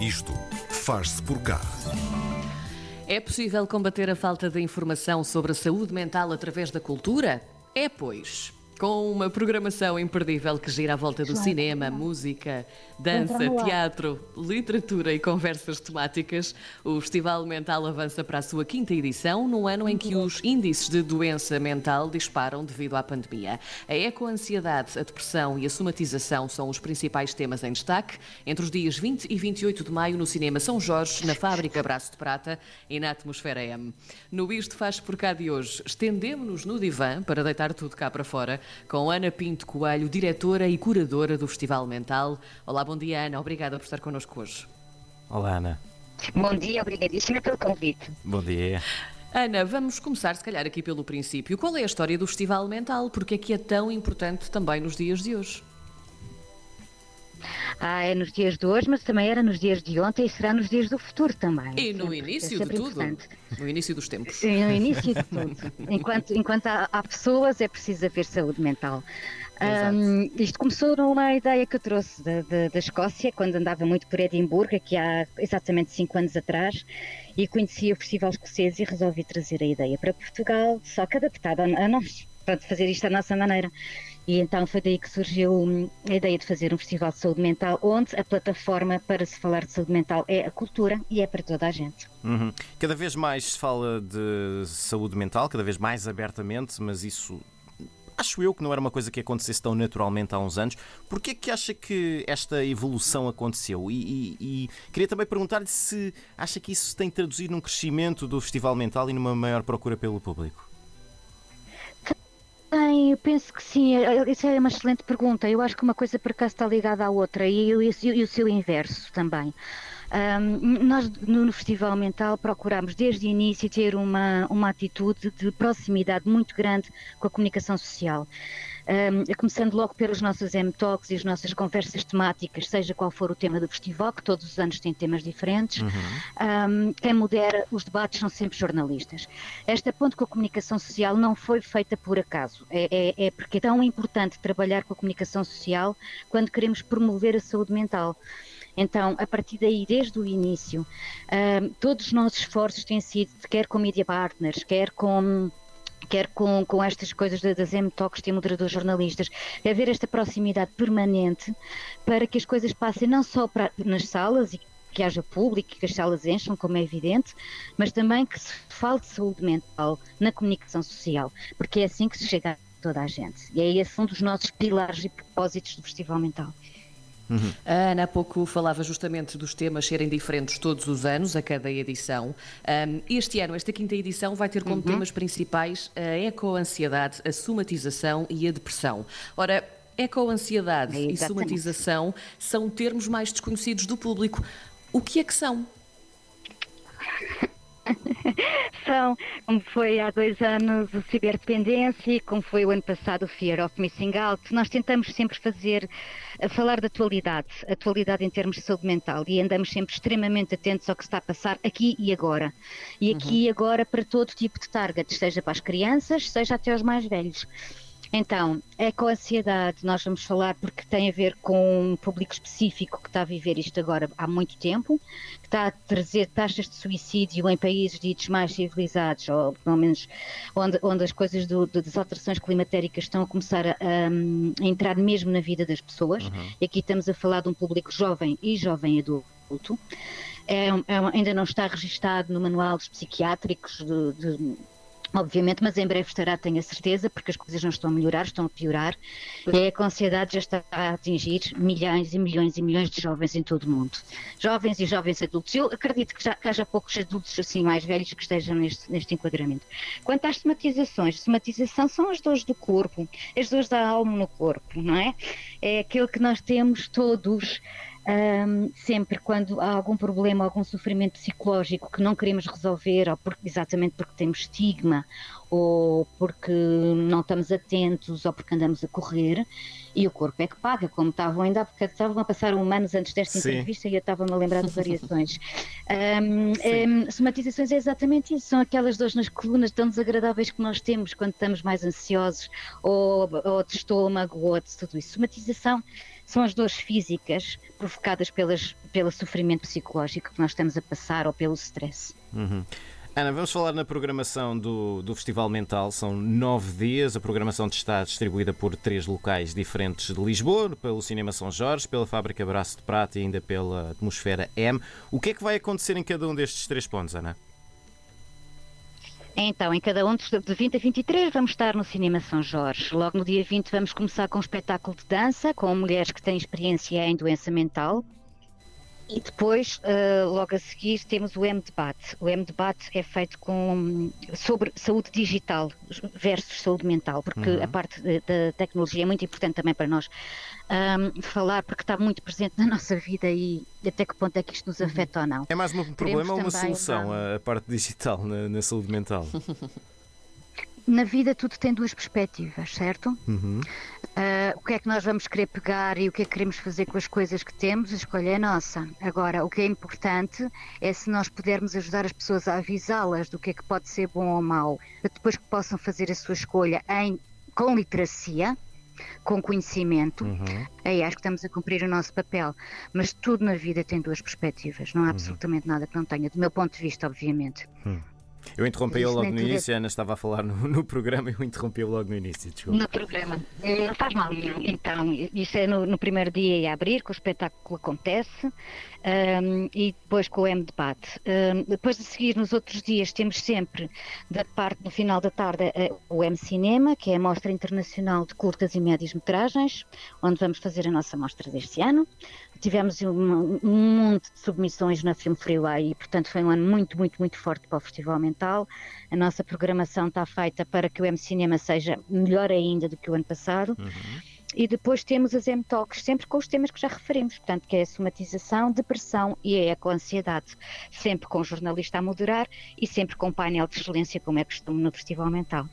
Isto faz-se por cá. É possível combater a falta de informação sobre a saúde mental através da cultura? É, pois. Com uma programação imperdível que gira à volta do cinema, música, dança, teatro, literatura e conversas temáticas, o Festival Mental avança para a sua quinta edição, num ano em que os índices de doença mental disparam devido à pandemia. A ecoansiedade, a depressão e a somatização são os principais temas em destaque. Entre os dias 20 e 28 de maio no Cinema São Jorge, na Fábrica Braço de Prata e na Atmosfera M. No Isto Faz Por Cá de hoje, estendemos-nos no divã para deitar tudo cá para fora com Ana Pinto Coelho, diretora e curadora do Festival Mental. Olá, bom dia, Ana. Obrigada por estar connosco hoje. Olá, Ana. Bom dia, obrigadíssima pelo convite. Bom dia. Ana, vamos começar, se calhar, aqui pelo princípio. Qual é a história do Festival Mental? Porque é que é tão importante também nos dias de hoje? Ah, é nos dias de hoje, mas também era nos dias de ontem e será nos dias do futuro também. E no sempre, início é de tudo. No início dos tempos. no início de tudo. enquanto enquanto há, há, pessoas, é preciso haver saúde mental. Um, isto começou numa ideia que eu trouxe da, da, da, Escócia, quando andava muito por Edimburgo, aqui há exatamente 5 anos atrás, e conhecia o Festival Escocês e resolvi trazer a ideia para Portugal, só que adaptada a nós, para fazer isto à nossa maneira. E então foi daí que surgiu hum, a ideia de fazer um festival de saúde mental, onde a plataforma para se falar de saúde mental é a cultura e é para toda a gente. Uhum. Cada vez mais se fala de saúde mental, cada vez mais abertamente, mas isso acho eu que não era uma coisa que acontecesse tão naturalmente há uns anos. Porquê é que acha que esta evolução aconteceu? E, e, e queria também perguntar-lhe se acha que isso tem traduzido num crescimento do Festival Mental e numa maior procura pelo público. Eu penso que sim. Isso é uma excelente pergunta. Eu acho que uma coisa por acaso está ligada à outra e, e, e o seu inverso também. Um, nós no, Festival Mental procuramos desde o início ter uma, uma atitude de proximidade muito grande com a comunicação social. Um, começando logo pelos nossos M-Talks e as nossas conversas temáticas, seja qual for o tema do festival, que todos os anos tem temas diferentes. Uhum. Um, quem modera os debates são sempre jornalistas. Esta ponto com a comunicação social não foi feita por acaso. É, é, é porque é tão importante trabalhar com a comunicação social quando queremos promover a saúde mental. Então, a partir daí, desde o início, todos os nossos esforços têm sido, quer com media partners, quer com quer com, com estas coisas das M-Talks de moderadores jornalistas, é haver esta proximidade permanente para que as coisas passem não só para, nas salas e que haja público, que as salas encham, como é evidente, mas também que se fale de saúde mental na comunicação social, porque é assim que se chega a toda a gente. E é esse um dos nossos pilares e propósitos do Festival Mental. Uhum. A Ana há pouco falava justamente dos temas serem diferentes todos os anos, a cada edição. Um, este ano, esta quinta edição, vai ter como uhum. temas principais a ecoansiedade, a somatização e a depressão. Ora, ecoansiedade é, e somatização são termos mais desconhecidos do público. O que é que são? são, como foi há dois anos o ciberdependência e como foi o ano passado o Fear of Missing Out. Nós tentamos sempre fazer, eh, falar da atualidade, atualidade em termos de saúde mental e andamos sempre extremamente atentos ao que está a passar aqui e agora. E aqui uhum. e agora para todo tipo de targets, seja para as crianças, seja até aos mais velhos. Então, é com a ansiedade, nós vamos falar porque tem a ver com um público específico que está a viver isto agora há muito tempo, que está a trazer taxas de suicídio em países ditos mais civilizados, ou pelo menos onde, onde as coisas do, das alterações climatéricas estão a começar a, a, entrar mesmo na vida das pessoas. Uhum. E aqui estamos a falar de um público jovem e jovem adulto. É, é, ainda não está registado no manual dos psiquiátricos de, de obviamente, mas em breve estará, tenho a certeza, porque as coisas não estão a melhorar, estão a piorar, e a ansiedade já está a atingir milhões e milhões e milhões de jovens em todo o mundo. Jovens e jovens adultos. Eu acredito que, já, que haja poucos adultos assim mais velhos que estejam neste, neste enquadramento. Quanto às somatizações, somatização são as dores do corpo, as dores da alma no corpo, não é? É aquilo que nós temos todos um, sempre quando há algum problema, algum sofrimento psicológico que não queremos resolver, ou porque, exatamente porque temos estigma, ou porque não estamos atentos, ou porque andamos a correr, e o corpo é que paga, como estavam ainda há bocado, estavam a passar humanos antes desta Sim. entrevista e eu estava-me a lembrar de variações. Um, um, somatizações é exatamente isso, são aquelas dores nas colunas tão desagradáveis que nós temos quando estamos mais ansiosos, ou, ou de estômago, ou de tudo isso. Somatização são as dores físicas provocadas pelas, pelo sofrimento psicológico que nós estamos a passar ou pelo stress. Uhum. Ana, vamos falar na programação do, do Festival Mental. São nove dias. A programação está distribuída por três locais diferentes de Lisboa, pelo Cinema São Jorge, pela Fábrica Braço de Prata e ainda pela Atmosfera M. O que é que vai acontecer em cada um destes três pontos, Ana? Então, em cada um de 20 a 23 vamos estar no Cinema São Jorge. Logo no dia 20 vamos começar com um espetáculo de dança com mulheres que têm experiência em doença mental. E depois, uh, logo a seguir, temos o M-Debate. O M-Debate é feito com, sobre saúde digital versus saúde mental, porque uhum. a parte da tecnologia é muito importante também para nós um, falar, porque está muito presente na nossa vida e até que ponto é que isto nos uhum. afeta ou não. É mais um problema ou uma solução, a parte digital na, na saúde mental? na vida tudo tem duas perspectivas, certo? Uhum. Uh, o que é que nós vamos querer pegar e o que é que queremos fazer com as coisas que temos, a escolha é nossa. Agora, o que é importante é se nós pudermos ajudar as pessoas a avisá-las do que é que pode ser bom ou mau, para depois que possam fazer a sua escolha em, com literacia, com conhecimento, uhum. aí acho que estamos a cumprir o nosso papel. Mas tudo na vida tem duas perspectivas, não há uhum. absolutamente nada que não tenha, do meu ponto de vista, obviamente. Uhum. Eu interrompi-o logo no início, a Ana estava a falar no, no programa e eu interrompi-o logo no início, desculpa. No programa. Não faz mal. Então, isso é no, no primeiro dia a abrir, que o espetáculo acontece, um, e depois com o M-Debate. Um, depois de seguir, nos outros dias, temos sempre, da parte, no final da tarde, o M-Cinema, que é a Mostra Internacional de Curtas e Médias Metragens, onde vamos fazer a nossa mostra deste ano tivemos um, um, monte de submissões na Film Freeway e, portanto, foi um ano muito, muito, muito forte para o Festival Mental. A nossa programação está feita para que o M Cinema seja melhor ainda do que o ano passado. Uhum. E depois temos as M-Talks, sempre com os temas que já referimos, portanto, que é a somatização, depressão e a eco-ansiedade. Sempre com o jornalista a moderar e sempre com um painel de excelência, como é costume no Festival Mental.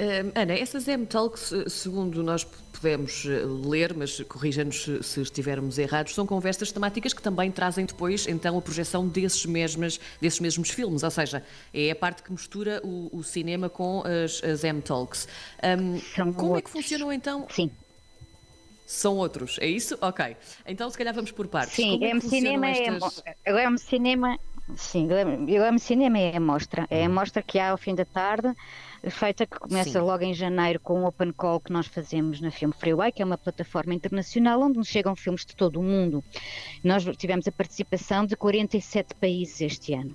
Uh, Ana, essas M-Talks, eh, segundo nós podemos eh, ler, mas corrija-nos se estivermos errados, são conversas temáticas que também trazem depois, então, a projeção desses mesmos, desses mesmos filmes, ou seja, é a parte que mistura o, o cinema com as, as M-Talks. Um, como outros. é que funcionam então? Sim. São outros, é isso? Ok. Então, se calhar vamos por partes. Sim, Como é M-Cinema é estas... é, é M-Cinema Sim, eu amo cinema é a mostra. É a uhum. mostra que há ao fim da tarde, feita que começa Sim. logo em janeiro com um open call que nós fazemos na Film Freeway, que é uma plataforma internacional onde nos chegam filmes de todo o mundo. Nós tivemos a participação de 47 países este ano.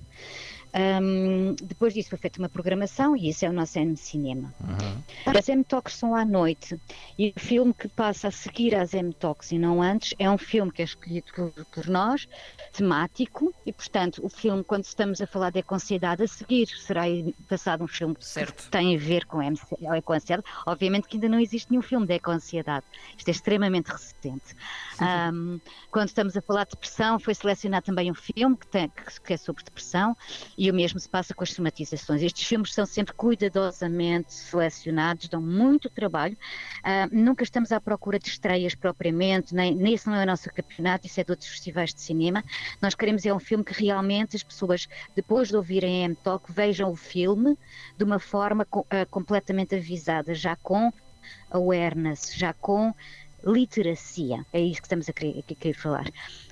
Um, depois disso foi feita uma programação e isso é o nosso M Cinema. Uhum. As M Talks são à noite e o filme que passa a seguir às M Talks e não antes é um filme que é escolhido por, por nós, temático, e portanto o filme, quando estamos a falar de eco-ansiedade, a seguir será passado um filme certo. que tem a ver com eco-ansiedade. Obviamente que ainda não existe nenhum filme de eco-ansiedade. Isto é extremamente recente. Um, quando estamos a falar de depressão, foi selecionado também um filme que, tem, que é sobre depressão e o mesmo se passa com as somatizações. Estes filmes são sempre cuidadosamente selecionados, dão muito trabalho. Uh, nunca estamos à procura de estreias propriamente, nem, nem isso não é o nosso campeonato, isso é de outros festivais de cinema. Nós queremos é um filme que realmente as pessoas, depois de ouvirem M-Talk, vejam o filme de uma forma uh, completamente avisada, já com awareness, já com literacia. É isso que estamos a querer, a querer falar.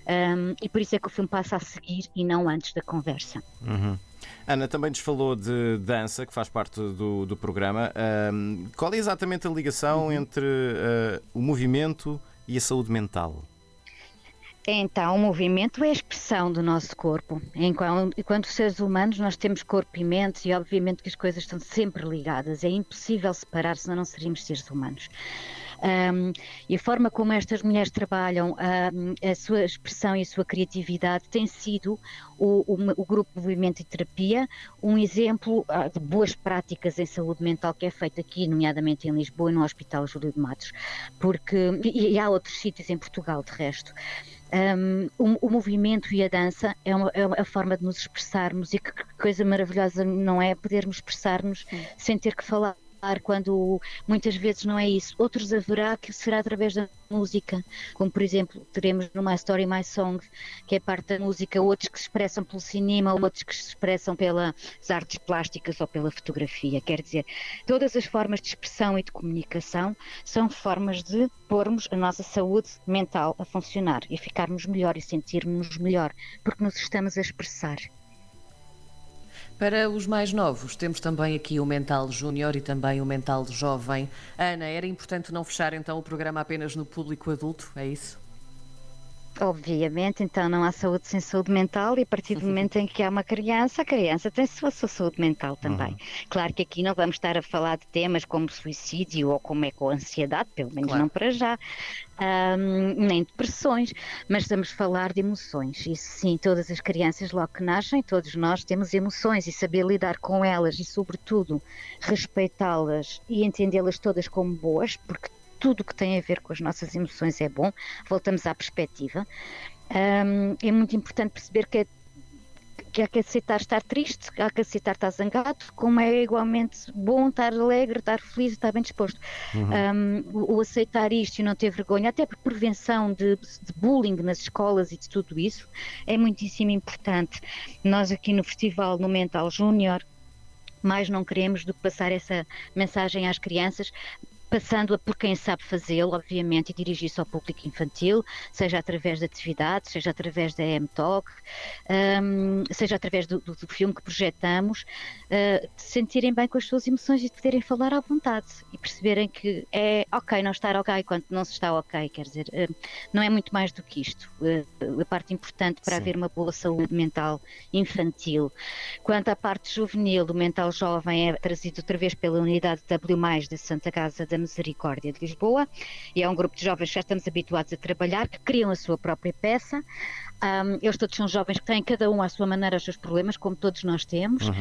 Um, e por isso é que o filme passa a seguir e não antes da conversa. Uhum. Ana também nos falou de dança, que faz parte do, do programa. Um, qual é exatamente a ligação uhum. entre uh, o movimento e a saúde mental? Então, o movimento é a expressão do nosso corpo. Enquanto, enquanto seres humanos, nós temos corpo e mente, e obviamente que as coisas estão sempre ligadas. É impossível separar, senão não seríamos seres humanos. Um, e a forma como estas mulheres trabalham, um, a sua expressão e a sua criatividade tem sido o, o, o, grupo Movimento e Terapia um exemplo uh, de boas práticas em saúde mental que é feito aqui, nomeadamente em Lisboa e no Hospital Júlio de Matos, porque e, e há outros sítios em Portugal de resto. Um, o, o, movimento e a dança é uma, é uma, forma de nos expressarmos e que, que coisa maravilhosa não é podermos expressar-nos sem ter que falar quando muitas vezes não é isso. Outros haverá que será através da música, como por exemplo teremos no My Story My Song, que é parte da música, outros que se expressam pelo cinema, outros que se expressam pelas artes plásticas ou pela fotografia. Quer dizer, todas as formas de expressão e de comunicação são formas de pormos a nossa saúde mental a funcionar e ficarmos melhor e sentirmos melhor, porque nos estamos a expressar. Para os mais novos, temos também aqui o Mental Júnior e também o Mental Jovem. Ana, era importante não fechar então o programa apenas no público adulto, é isso? Obviamente, então não há saúde sem saúde mental e a partir do momento em que há uma criança, a criança tem sua, sua saúde mental também. Uhum. Claro que aqui não vamos estar a falar de temas como suicídio ou como é com a ansiedade, pelo menos claro. não para já, um, nem depressões, mas estamos a falar de emoções. E sim, todas as crianças logo que nascem, todos nós temos emoções e saber lidar com elas e, sobretudo, respeitá-las e entendê-las todas como boas, porque tudo que tem a ver com as nossas emoções é bom. Voltamos à perspectiva. Um, é muito importante perceber que é que há que aceitar estar triste, há que aceitar estar zangado, como é igualmente bom estar alegre, estar feliz, estar bem disposto. Uhum. Um, o, o, aceitar isto e não ter vergonha, até por prevenção de, de, bullying nas escolas e de tudo isso, é muitíssimo importante. Nós aqui no Festival no Mental Júnior, mais não queremos do que passar essa mensagem às crianças, passando a por quem sabe fazê-lo, obviamente, e dirigir-se ao público infantil, seja através de atividades, seja através da M-Talk, um, seja através do, do, do, filme que projetamos, uh, de sentirem bem com as suas emoções e de poderem falar à vontade e perceberem que é ok não estar ok quando não se está ok, quer dizer, uh, não é muito mais do que isto. Uh, a parte importante para Sim. haver uma boa saúde mental infantil. Quanto à parte juvenil, o mental jovem é trazido outra vez pela unidade W+, da Santa Casa da Misericórdia de Lisboa, e é um grupo de jovens que já estamos habituados a trabalhar, que criam a sua própria peça. Um, eles todos são jovens que têm cada um à sua maneira os seus problemas, como todos nós temos, uhum.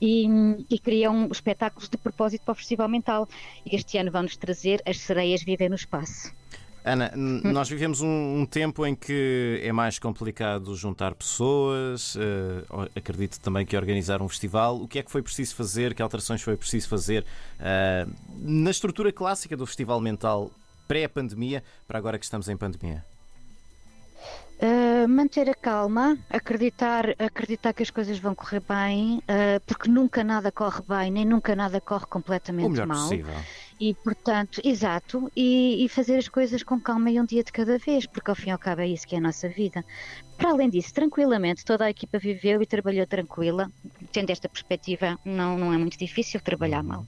e, e, criam espetáculos de propósito para o Festival Mental. E este ano vão-nos trazer As Sereias Vivem no Espaço. Ana, nós vivemos um, um, tempo em que é mais complicado juntar pessoas, uh, acredito também que organizar um festival. O que é que foi preciso fazer? Que alterações foi preciso fazer uh, na estrutura clássica do Festival Mental pré-pandemia para agora que estamos em pandemia? Uh, manter a calma, acreditar, acreditar que as coisas vão correr bem, porque nunca nada corre bem, nem nunca nada corre completamente o melhor mal. Possível. E portanto, exato, e, e, fazer as coisas com calma e um dia de cada vez, porque ao fim e ao cabo é isso que é a nossa vida. Para além disso, tranquilamente, toda a equipa viveu e trabalhou tranquila, tendo esta perspectiva, não, não é muito difícil trabalhar mal.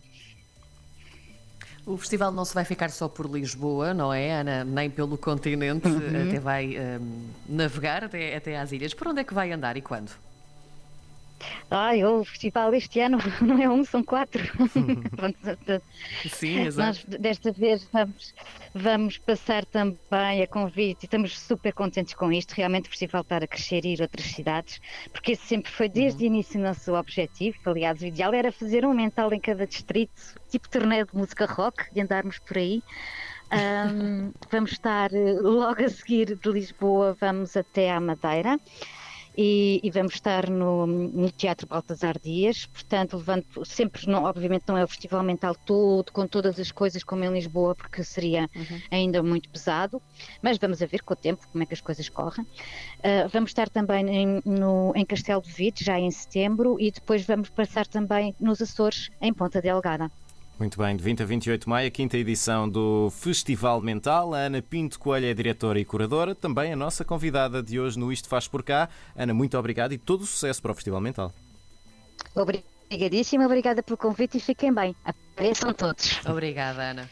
O festival não se vai ficar só por Lisboa, não é, Ana? Nem pelo continente, uhum. até vai um, navegar até, até às ilhas. Por onde é que vai andar e quando? Ai, o festival este ano não é um, são quatro. Sim, exato. Nós desta vez vamos, vamos passar também a convite e estamos super contentes com isto. Realmente o festival está a crescer e ir a outras cidades, porque esse sempre foi desde uhum. o início o nosso objetivo. Aliás, o ideal era fazer um mental em cada distrito, tipo torneio de música rock, e andarmos por aí. Um, vamos estar eh, logo a seguir de Lisboa, vamos até à Madeira e, e vamos estar no, no, Teatro Baltasar Dias, portanto, levando sempre, não, obviamente não é o festival mental todo, com todas as coisas como em Lisboa, porque seria uhum. ainda muito pesado, mas vamos a ver com o tempo como é que as coisas correm. Uh, vamos estar também em, no, em Castelo de Vite, já em setembro, e depois vamos passar também nos Açores, em Ponta Delgada. Muito bem, de 20 a 28 de maio, a quinta edição do Festival Mental. A Ana Pinto Coelho é diretora e curadora, também a nossa convidada de hoje no Isto Faz Por Cá. Ana, muito obrigado e todo o sucesso para o Festival Mental. Obrigadíssima, obrigada pelo convite e fiquem bem. Apareçam todos. Obrigada, Ana.